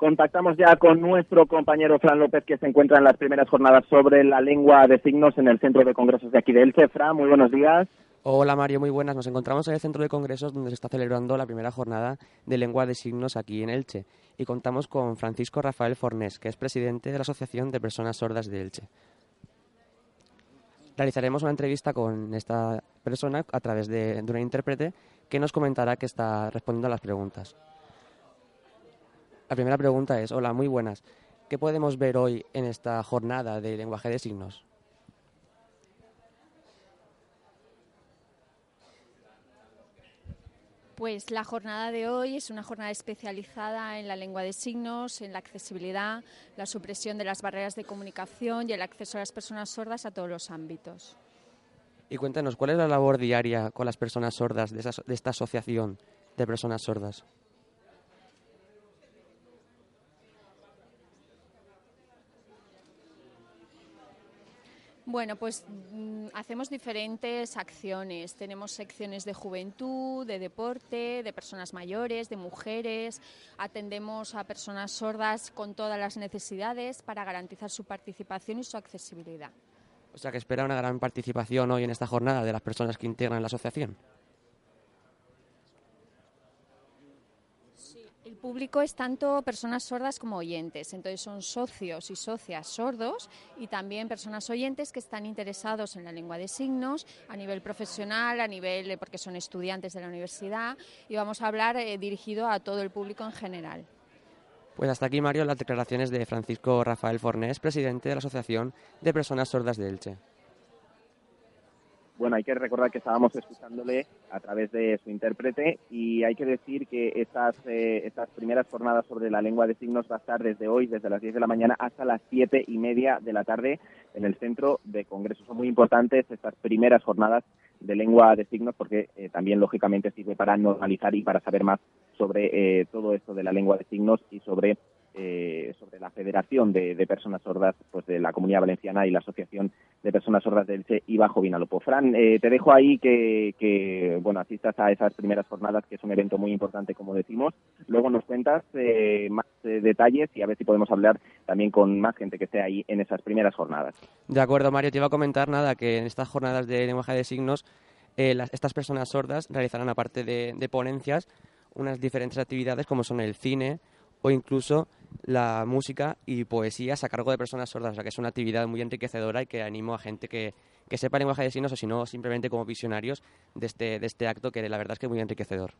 Contactamos ya con nuestro compañero Fran López, que se encuentra en las primeras jornadas sobre la lengua de signos en el Centro de Congresos de aquí de Elche. Fran, muy buenos días. Hola Mario, muy buenas. Nos encontramos en el Centro de Congresos donde se está celebrando la primera jornada de lengua de signos aquí en Elche y contamos con Francisco Rafael Fornés, que es presidente de la Asociación de Personas Sordas de Elche. Realizaremos una entrevista con esta persona a través de, de una intérprete que nos comentará que está respondiendo a las preguntas. La primera pregunta es, hola, muy buenas. ¿Qué podemos ver hoy en esta jornada de lenguaje de signos? Pues la jornada de hoy es una jornada especializada en la lengua de signos, en la accesibilidad, la supresión de las barreras de comunicación y el acceso a las personas sordas a todos los ámbitos. Y cuéntanos, ¿cuál es la labor diaria con las personas sordas de, esa, de esta asociación de personas sordas? Bueno, pues mm, hacemos diferentes acciones. Tenemos secciones de juventud, de deporte, de personas mayores, de mujeres. Atendemos a personas sordas con todas las necesidades para garantizar su participación y su accesibilidad. O sea que espera una gran participación hoy en esta jornada de las personas que integran la asociación. Público es tanto personas sordas como oyentes, entonces son socios y socias sordos y también personas oyentes que están interesados en la lengua de signos a nivel profesional, a nivel porque son estudiantes de la universidad y vamos a hablar eh, dirigido a todo el público en general. Pues hasta aquí, Mario, las declaraciones de Francisco Rafael Fornés, presidente de la Asociación de Personas Sordas de Elche. Bueno, hay que recordar que estábamos escuchándole a través de su intérprete y hay que decir que estas, eh, estas primeras jornadas sobre la lengua de signos va a estar desde hoy, desde las 10 de la mañana hasta las siete y media de la tarde en el centro de congresos. Son muy importantes estas primeras jornadas de lengua de signos porque eh, también lógicamente sirve para normalizar y para saber más sobre eh, todo esto de la lengua de signos y sobre eh, sobre la Federación de, Personas Sordas pues de la Comunidad Valenciana y la Asociación de Personas Sordas del Elche y Bajo Vinalopó. Fran, eh, te dejo ahí que, bueno asistas a esas primeras jornadas, que es un evento muy importante, como decimos. Luego nos cuentas eh, más eh, detalles y a ver si podemos hablar también con más gente que esté ahí en esas primeras jornadas. De acuerdo, Mario, te iba a comentar nada que en estas jornadas de lenguaje de signos eh, las, estas personas sordas realizarán, aparte de ponencias, unas diferentes actividades como son el cine o incluso la música y poesías a cargo de personas sordas, o sea que es una actividad muy enriquecedora y que animo a gente que, que sepa lenguaje de signos o si no, simplemente como visionarios de este, de este acto que la verdad es que es muy enriquecedor.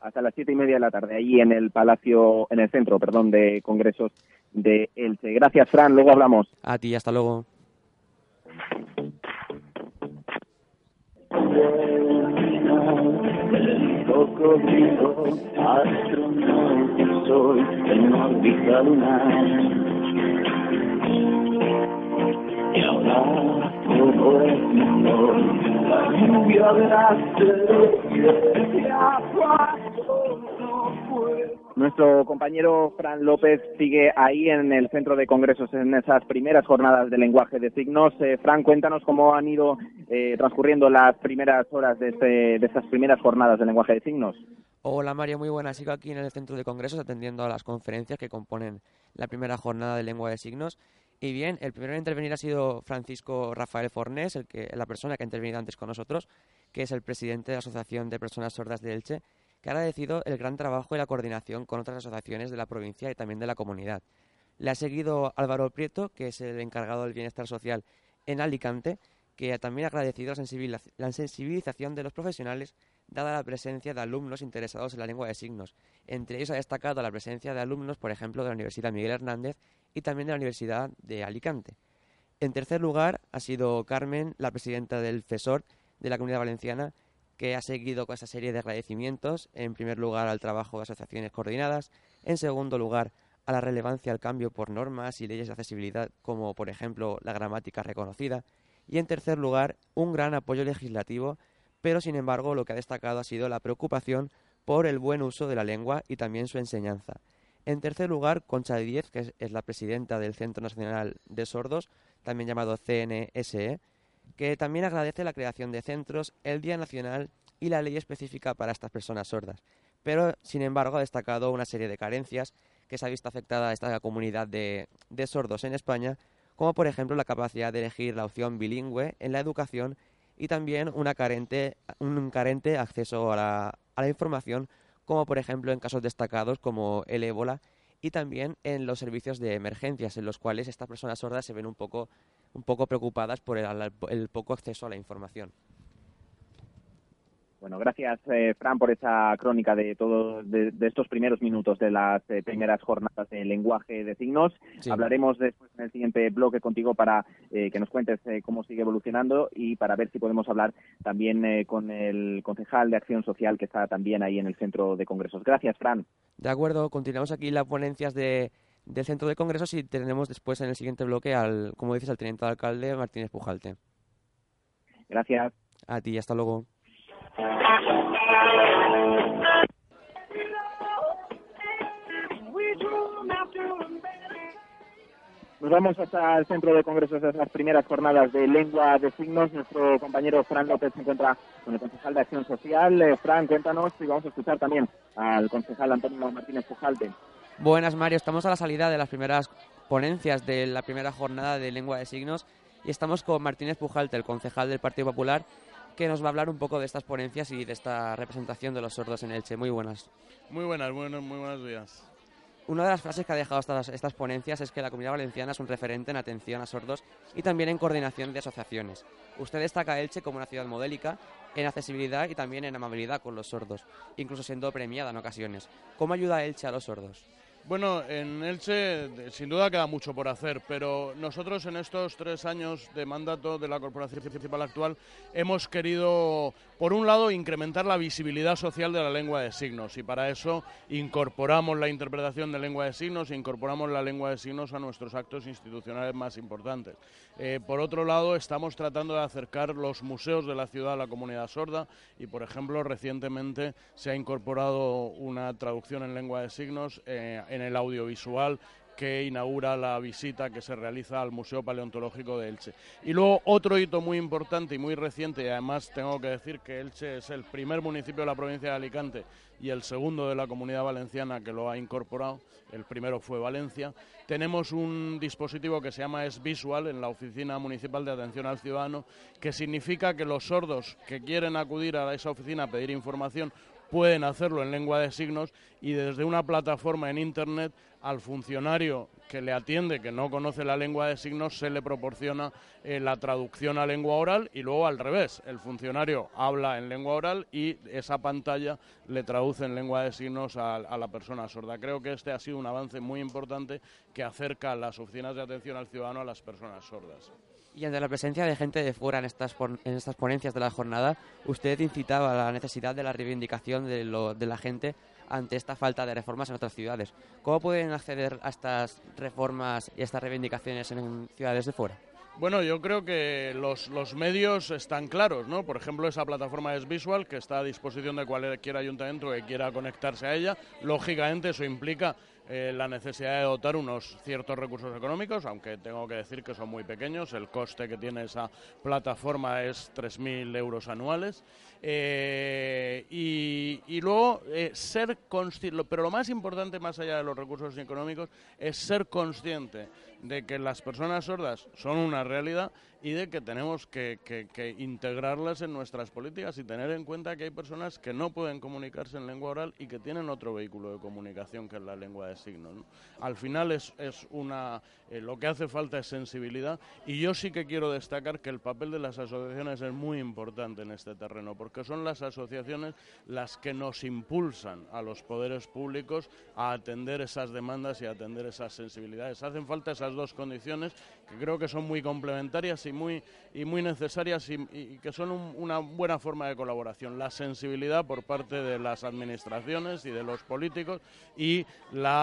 Hasta las siete y media de la tarde, allí en el Palacio, en el Centro, perdón, de Congresos de Elche. Gracias, Fran, luego hablamos. A ti, hasta luego. Soy, en órbita lunar. Y ahora todo es mejor, la lluvia de las agua no puede. Nuestro compañero Fran López sigue ahí en el centro de congresos en esas primeras jornadas de lenguaje de signos. Eh, Fran, cuéntanos cómo han ido eh, transcurriendo las primeras horas de, este, de estas primeras jornadas de lenguaje de signos. Hola Mario, muy buenas. Sigo aquí en el centro de congresos atendiendo a las conferencias que componen la primera jornada de lengua de signos. Y bien, el primero en intervenir ha sido Francisco Rafael Fornés, la persona que ha intervenido antes con nosotros, que es el presidente de la Asociación de Personas Sordas de Elche que ha agradecido el gran trabajo y la coordinación con otras asociaciones de la provincia y también de la comunidad. Le ha seguido Álvaro Prieto, que es el encargado del bienestar social en Alicante, que también ha agradecido la sensibilización de los profesionales dada la presencia de alumnos interesados en la lengua de signos. Entre ellos ha destacado la presencia de alumnos, por ejemplo, de la Universidad Miguel Hernández y también de la Universidad de Alicante. En tercer lugar ha sido Carmen, la presidenta del FESOR de la Comunidad Valenciana, que ha seguido con esta serie de agradecimientos, en primer lugar al trabajo de asociaciones coordinadas, en segundo lugar a la relevancia al cambio por normas y leyes de accesibilidad como por ejemplo la gramática reconocida, y en tercer lugar un gran apoyo legislativo, pero sin embargo lo que ha destacado ha sido la preocupación por el buen uso de la lengua y también su enseñanza. En tercer lugar, Concha de Diez, que es la presidenta del Centro Nacional de Sordos, también llamado CNSE, que también agradece la creación de centros, el Día Nacional y la ley específica para estas personas sordas. Pero, sin embargo, ha destacado una serie de carencias que se ha visto afectada a esta comunidad de, sordos en España, como por ejemplo la capacidad de elegir la opción bilingüe en la educación y también un carente acceso a la, a la información, como por ejemplo en casos destacados como el ébola y también en los servicios de emergencias, en los cuales estas personas sordas se ven un poco un poco preocupadas por el, poco acceso a la información. Bueno, gracias, eh, Fran, por esa crónica de todos de, estos primeros minutos de las eh, primeras jornadas de lenguaje de signos. Hablaremos después en el siguiente bloque contigo para eh, que nos cuentes cómo sigue evolucionando y para ver si podemos hablar también con el concejal de Acción Social que está también ahí en el centro de congresos. Gracias, Fran. De acuerdo, continuamos aquí las ponencias de del centro de congresos y tenemos después en el siguiente bloque al, como dices, al teniente alcalde Martínez Pujalte. Gracias. A ti, hasta luego. Nos vamos hasta el centro de congresos de las primeras jornadas de lengua de signos. Nuestro compañero Fran López se encuentra con el concejal de Acción Social. Eh, Fran, cuéntanos y vamos a escuchar también al concejal Antonio Martínez Pujalte. Buenas, Mario. Estamos a la salida de las primeras ponencias de la primera jornada de lengua de signos y estamos con Martínez Pujalte, el concejal del Partido Popular, que nos va a hablar un poco de estas ponencias y de esta representación de los sordos en Elche. Muy buenas. Muy buenas, muy buenos días. Una de las frases que ha dejado estas, estas ponencias es que la comunidad valenciana es un referente en atención a sordos y también en coordinación de asociaciones. Usted destaca a Elche como una ciudad modélica en accesibilidad y también en amabilidad con los sordos, incluso siendo premiada en ocasiones. ¿Cómo ayuda a Elche a los sordos? Bueno, en Elche sin duda queda mucho por hacer, pero nosotros en estos tres años de mandato de la corporación principal actual hemos querido, por un lado, incrementar la visibilidad social de la lengua de signos y para eso incorporamos la interpretación de lengua de signos e incorporamos la lengua de signos a nuestros actos institucionales más importantes. Eh, por otro lado, estamos tratando de acercar los museos de la ciudad a la comunidad sorda y, por ejemplo, recientemente se ha incorporado una traducción en lengua de signos eh, en el audiovisual que inaugura la visita que se realiza al Museo Paleontológico de Elche. Y luego otro hito muy importante y muy reciente, y además tengo que decir que Elche es el primer municipio de la provincia de Alicante y el segundo de la comunidad valenciana que lo ha incorporado, el primero fue Valencia, tenemos un dispositivo que se llama Es Visual en la Oficina Municipal de Atención al Ciudadano, que significa que los sordos que quieren acudir a esa oficina a pedir información pueden hacerlo en lengua de signos y desde una plataforma en Internet al funcionario que le atiende, que no conoce la lengua de signos, se le proporciona eh, la traducción a lengua oral y luego al revés. El funcionario habla en lengua oral y esa pantalla le traduce en lengua de signos a, a la persona sorda. Creo que este ha sido un avance muy importante que acerca las oficinas de atención al ciudadano a las personas sordas. Y ante la presencia de gente de fuera en estas, en estas ponencias de la jornada, usted incitaba a la necesidad de la reivindicación de, lo, de la gente ante esta falta de reformas en otras ciudades. ¿Cómo pueden acceder a estas reformas y estas reivindicaciones en ciudades de fuera? Bueno, yo creo que los, los, medios están claros, ¿no? Por ejemplo, esa plataforma es Visual, que está a disposición de cualquier ayuntamiento que quiera conectarse a ella. Lógicamente, eso implica eh, la necesidad de dotar unos ciertos recursos económicos, aunque tengo que decir que son muy pequeños. El coste que tiene esa plataforma es 3.000 euros anuales. Eh, y, luego eh, ser consciente, pero lo más importante más allá de los recursos económicos es ser consciente de que las personas sordas son una realidad y de que tenemos que, integrarlas en nuestras políticas y tener en cuenta que hay personas que no pueden comunicarse en lengua oral y que tienen otro vehículo de comunicación que es la lengua de signos. Al final es, es una, eh, lo que hace falta es sensibilidad y yo sí que quiero destacar que el papel de las asociaciones es muy importante en este terreno porque son las asociaciones las que nos impulsan a los poderes públicos a atender esas demandas y a atender esas sensibilidades. Hacen falta esas dos condiciones que creo que son muy complementarias y muy, y muy necesarias y, que son una buena forma de colaboración. La sensibilidad por parte de las administraciones y de los políticos y la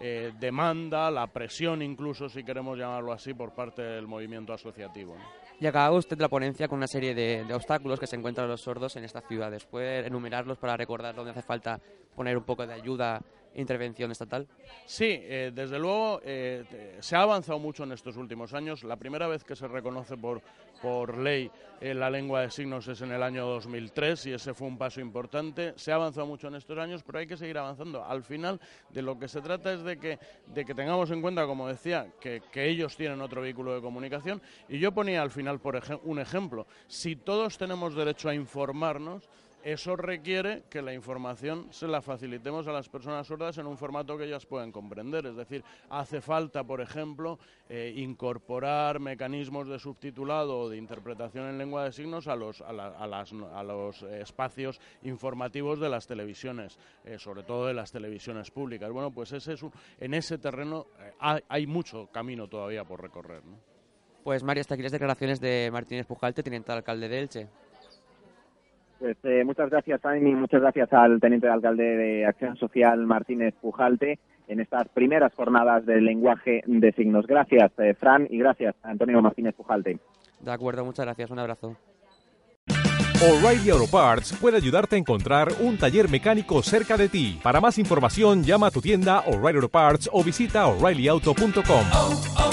eh, demanda, la presión incluso, si queremos llamarlo así, por parte del movimiento asociativo. Y acaba usted la ponencia con una serie de, obstáculos que se encuentran los sordos en esta ciudad. ¿Puede enumerarlos para recordar dónde hace falta poner un poco de ayuda intervención estatal? Sí, eh, desde luego eh, se ha avanzado mucho en estos últimos años. La primera vez que se reconoce por, por ley eh, la lengua de signos es en el año 2003 y ese fue un paso importante. Se ha avanzado mucho en estos años, pero hay que seguir avanzando. Al final, de lo que se trata es de que, de que tengamos en cuenta, como decía, que, que ellos tienen otro vehículo de comunicación. Y yo ponía al final, por un ejemplo. Si todos tenemos derecho a informarnos, eso requiere que la información se la facilitemos a las personas sordas en un formato que ellas puedan comprender. Es decir, hace falta, por ejemplo, eh, incorporar mecanismos de subtitulado o de interpretación en lengua de signos a los, a, los espacios informativos de las televisiones, eh, sobre todo de las televisiones públicas. Bueno, pues ese es en ese terreno eh, hay, mucho camino todavía por recorrer. Pues María, hasta aquí las declaraciones de Martínez Pujalte, teniente alcalde de Elche. Pues eh, muchas gracias, Jaime, y muchas gracias al teniente de alcalde de Acción Social, Martínez Pujalte, en estas primeras jornadas del lenguaje de signos. Gracias, eh, Fran, y gracias, Antonio Martínez Pujalte. De acuerdo, muchas gracias. Un abrazo. O'Reilly Auto Parts puede ayudarte a encontrar un taller mecánico cerca de ti. Para más información, llama a tu tienda O'Reilly Auto Parts o visita oreillyauto.com.